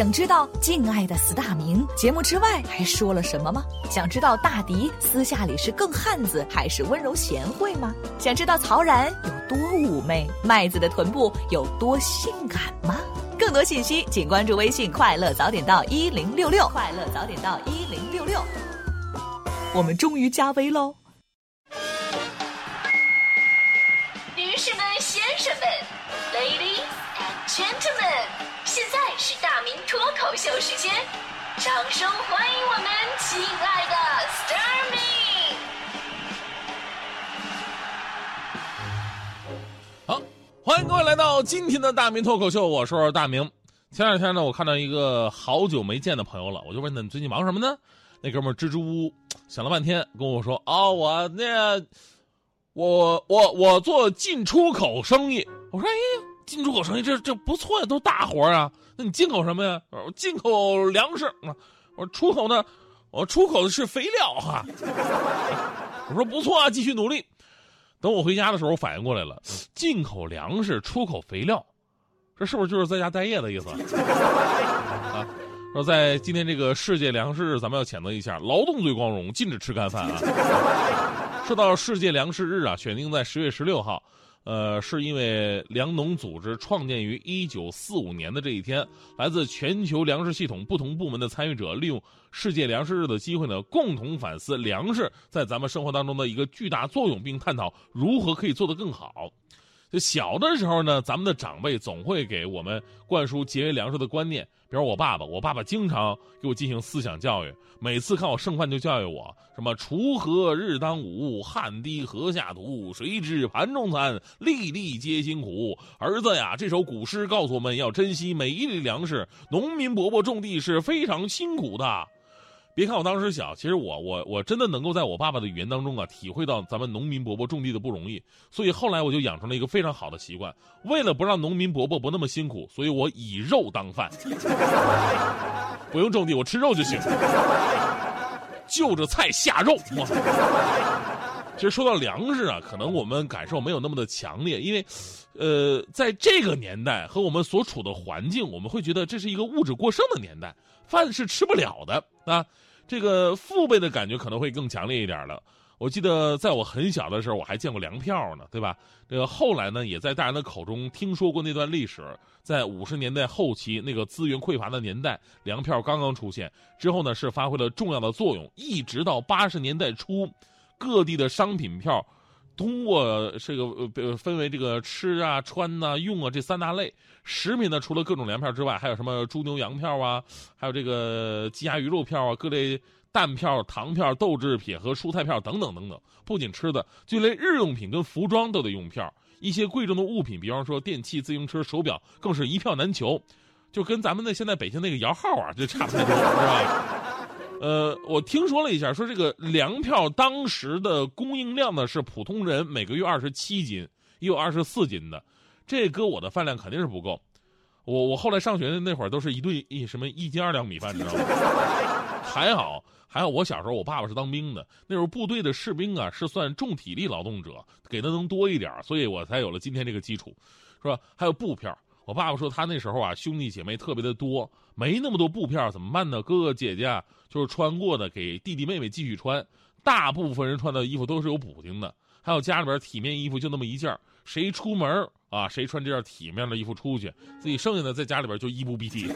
想知道敬爱的四大名节目之外还说了什么吗？想知道大迪私下里是更汉子还是温柔贤惠吗？想知道曹然有多妩媚，麦子的臀部有多性感吗？更多信息请关注微信“快乐早点到一零六六”，快乐早点到一零六六。我们终于加微喽！女士们、先生们，Ladies and Gentlemen，现在是大明脱口秀时间，掌声欢迎我们亲爱的 s t a r m y 好，欢迎各位来到今天的大明脱口秀，我是大明。前两天呢，我看到一个好久没见的朋友了，我就问他：“你最近忙什么呢？”那哥们支支吾吾想了半天，跟我说：“哦，我那，我我我做进出口生意。”我说：“哎，进出口生意这这不错呀，都大活啊。那你进口什么呀？我进口粮食啊。我说出口呢，我出口的是肥料哈。我说不错啊，继续努力。等我回家的时候，我反应过来了，进口粮食，出口肥料，这是不是就是在家待业的意思啊？说在今天这个世界粮食日，咱们要谴责一下劳动最光荣，禁止吃干饭啊！说到世界粮食日啊，选定在十月十六号，呃，是因为粮农组织创建于一九四五年的这一天，来自全球粮食系统不同部门的参与者，利用世界粮食日的机会呢，共同反思粮食在咱们生活当中的一个巨大作用，并探讨如何可以做得更好。就小的时候呢，咱们的长辈总会给我们灌输节约粮食的观念。比如我爸爸，我爸爸经常给我进行思想教育，每次看我剩饭就教育我什么“锄禾日当午，汗滴禾下土，谁知盘中餐，粒粒皆辛苦”。儿子呀，这首古诗告诉我们要珍惜每一粒粮食，农民伯伯种地是非常辛苦的。别看我当时小，其实我我我真的能够在我爸爸的语言当中啊，体会到咱们农民伯伯种地的不容易。所以后来我就养成了一个非常好的习惯，为了不让农民伯伯不那么辛苦，所以我以肉当饭，不用种地，我吃肉就行，就着菜下肉。其实说到粮食啊，可能我们感受没有那么的强烈，因为，呃，在这个年代和我们所处的环境，我们会觉得这是一个物质过剩的年代，饭是吃不了的啊。这个父辈的感觉可能会更强烈一点了。我记得在我很小的时候，我还见过粮票呢，对吧？这个后来呢，也在大人的口中听说过那段历史。在五十年代后期，那个资源匮乏的年代，粮票刚刚出现之后呢，是发挥了重要的作用，一直到八十年代初。各地的商品票，通过这个呃分为这个吃啊、穿呐、用啊这三大类。食品呢，除了各种粮票之外，还有什么猪牛羊票啊，还有这个鸡鸭鱼肉票啊，各类蛋票、糖票、豆制品和蔬菜票等等等等。不仅吃的，就连日用品跟服装都得用票。一些贵重的物品，比方说电器、自行车、手表，更是一票难求。就跟咱们那现在北京那个摇号啊，就差不多，是吧？呃，我听说了一下，说这个粮票当时的供应量呢是普通人每个月二十七斤，也有二十四斤的，这搁我的饭量肯定是不够。我我后来上学的那会儿都是一顿一什么一斤二两米饭，你知道吗？还 好还好，我小时候我爸爸是当兵的，那时候部队的士兵啊是算重体力劳动者，给的能多一点，所以我才有了今天这个基础，是吧？还有布票。我爸爸说，他那时候啊，兄弟姐妹特别的多，没那么多布片怎么办呢？哥哥姐姐啊，就是穿过的，给弟弟妹妹继续穿。大部分人穿的衣服都是有补丁的，还有家里边体面衣服就那么一件谁出门啊，谁穿这件体面的衣服出去，自己剩下的在家里边就衣不蔽体。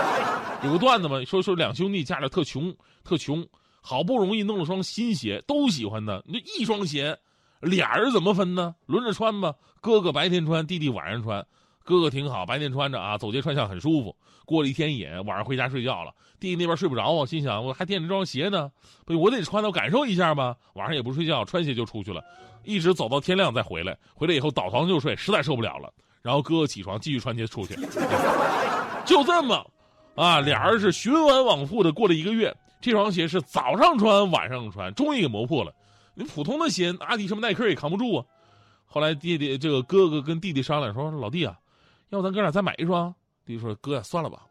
有个段子嘛，说说两兄弟家里特穷，特穷，好不容易弄了双新鞋，都喜欢的，那一双鞋，俩人怎么分呢？轮着穿吧，哥哥白天穿，弟弟晚上穿。哥哥挺好，白天穿着啊，走街串巷很舒服。过了一天瘾，晚上回家睡觉了。弟弟那边睡不着啊，心想我还惦着这双鞋呢，不，我得穿我感受一下吧。晚上也不睡觉，穿鞋就出去了，一直走到天亮再回来。回来以后倒床就睡，实在受不了了。然后哥哥起床继续穿鞋出去，就这么，啊，俩人是循环往复的过了一个月。这双鞋是早上穿晚上穿，终于给磨破了。你普通的鞋，阿迪什么耐克也扛不住啊。后来弟弟这个哥哥跟弟弟商量说，老弟啊。要不咱哥俩再买一双？弟弟说：“哥呀，算了吧，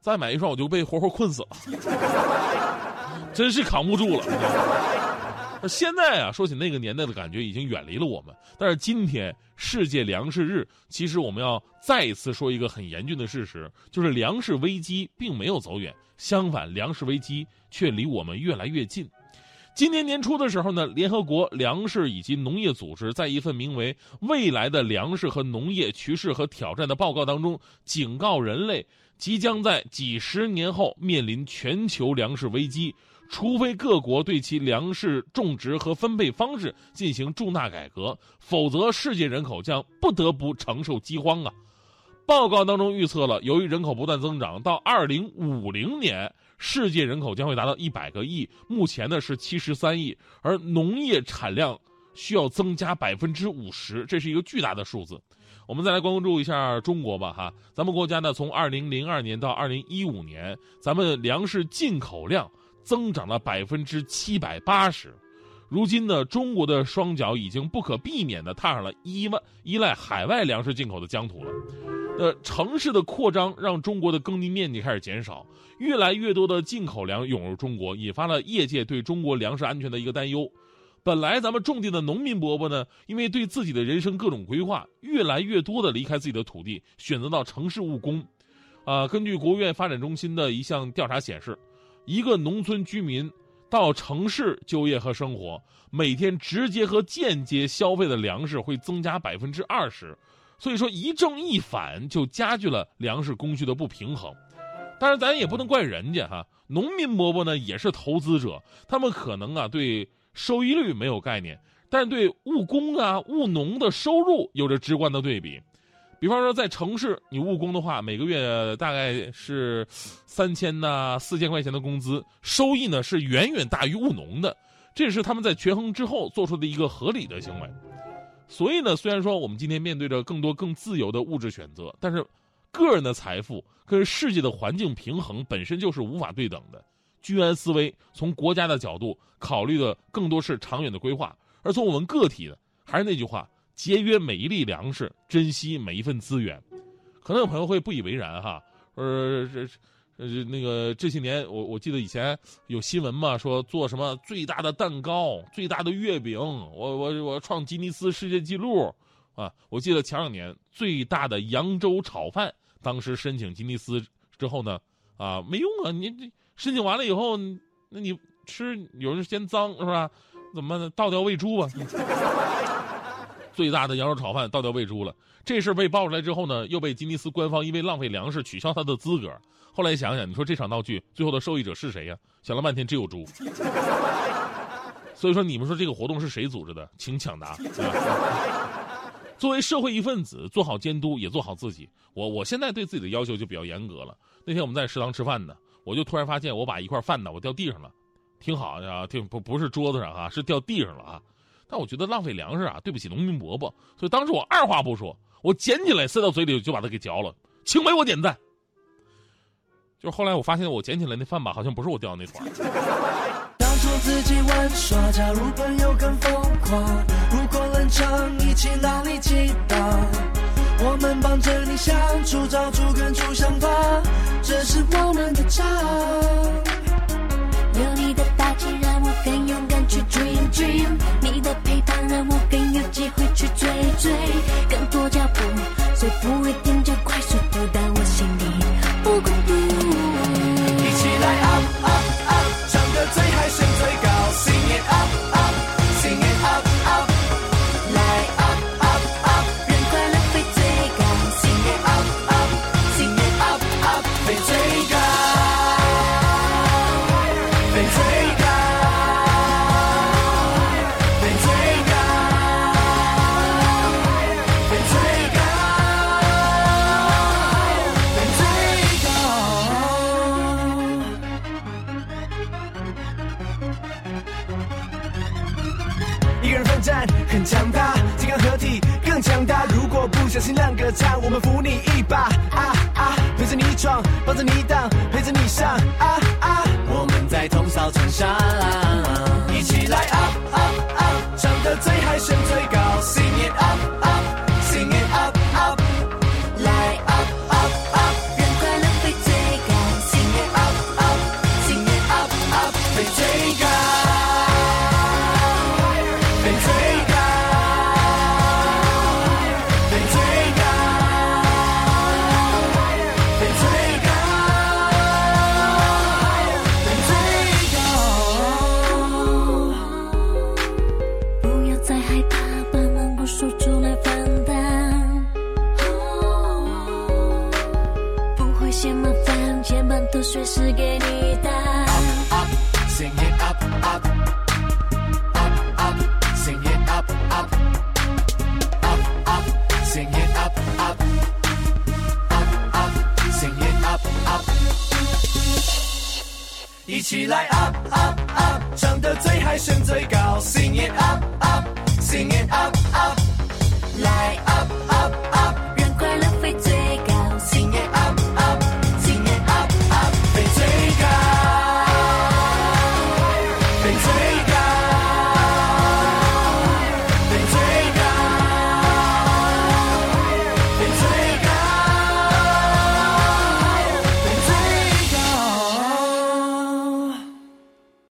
再买一双我就被活活困死了，真是扛不住了。”现在啊，说起那个年代的感觉，已经远离了我们。但是今天世界粮食日，其实我们要再一次说一个很严峻的事实，就是粮食危机并没有走远，相反，粮食危机却离我们越来越近。今年年初的时候呢，联合国粮食以及农业组织在一份名为《未来的粮食和农业趋势和挑战》的报告当中，警告人类即将在几十年后面临全球粮食危机，除非各国对其粮食种植和分配方式进行重大改革，否则世界人口将不得不承受饥荒啊！报告当中预测了，由于人口不断增长，到二零五零年。世界人口将会达到一百个亿，目前呢是七十三亿，而农业产量需要增加百分之五十，这是一个巨大的数字。我们再来关注一下中国吧，哈，咱们国家呢从二零零二年到二零一五年，咱们粮食进口量增长了百分之七百八十，如今呢，中国的双脚已经不可避免地踏上了依赖依赖海外粮食进口的疆土了。呃，城市的扩张让中国的耕地面积开始减少，越来越多的进口粮涌入中国，引发了业界对中国粮食安全的一个担忧。本来咱们种地的农民伯伯呢，因为对自己的人生各种规划，越来越多的离开自己的土地，选择到城市务工。啊，根据国务院发展中心的一项调查显示，一个农村居民到城市就业和生活，每天直接和间接消费的粮食会增加百分之二十。所以说一正一反就加剧了粮食供需的不平衡，当然咱也不能怪人家哈，农民伯伯呢也是投资者，他们可能啊对收益率没有概念，但对务工啊务农的收入有着直观的对比。比方说在城市你务工的话，每个月大概是三千呐四千块钱的工资，收益呢是远远大于务农的，这是他们在权衡之后做出的一个合理的行为。所以呢，虽然说我们今天面对着更多更自由的物质选择，但是个人的财富跟世界的环境平衡本身就是无法对等的。居安思危，从国家的角度考虑的更多是长远的规划，而从我们个体的，还是那句话：节约每一粒粮食，珍惜每一份资源。可能有朋友会不以为然哈，呃，这。呃，那个这些年，我我记得以前有新闻嘛，说做什么最大的蛋糕、最大的月饼，我我我创吉尼斯世界纪录，啊！我记得前两年最大的扬州炒饭，当时申请吉尼斯之后呢，啊，没用啊！你这申请完了以后，那你吃有人嫌脏是吧？怎么倒掉喂猪吧？最大的羊肉炒饭倒掉喂猪了，这事被爆出来之后呢，又被吉尼斯官方因为浪费粮食取消他的资格。后来想想，你说这场闹剧最后的受益者是谁呀？想了半天，只有猪。所以说，你们说这个活动是谁组织的？请抢答。作为社会一份子，做好监督，也做好自己。我我现在对自己的要求就比较严格了。那天我们在食堂吃饭呢，我就突然发现我把一块饭呢，我掉地上了。挺好啊，挺不不是桌子上啊，是掉地上了啊。但我觉得浪费粮食啊，对不起农民伯伯，所以当时我二话不说，我捡起来塞到嘴里就把它给嚼了，请为我点赞。就是后来我发现我捡起来那饭吧，好像不是我掉的那团。当初自己玩耍，假如朋友更疯狂，如果冷场，一起脑力激荡，我们帮着你相处，找出根出想法，这是我们的唱。有你，更勇敢去 dream dream，你的陪伴让我更有机会去追追，战很强大，金刚合体更强大。如果不小心乱歌唱，我们扶你一把。啊啊，陪着你闯，帮着你挡，陪着你上。啊啊，我们在同扫城上，一起来啊啊啊唱得最嗨，声最高起来 up up up，唱得最嗨，声最高，Sing it up。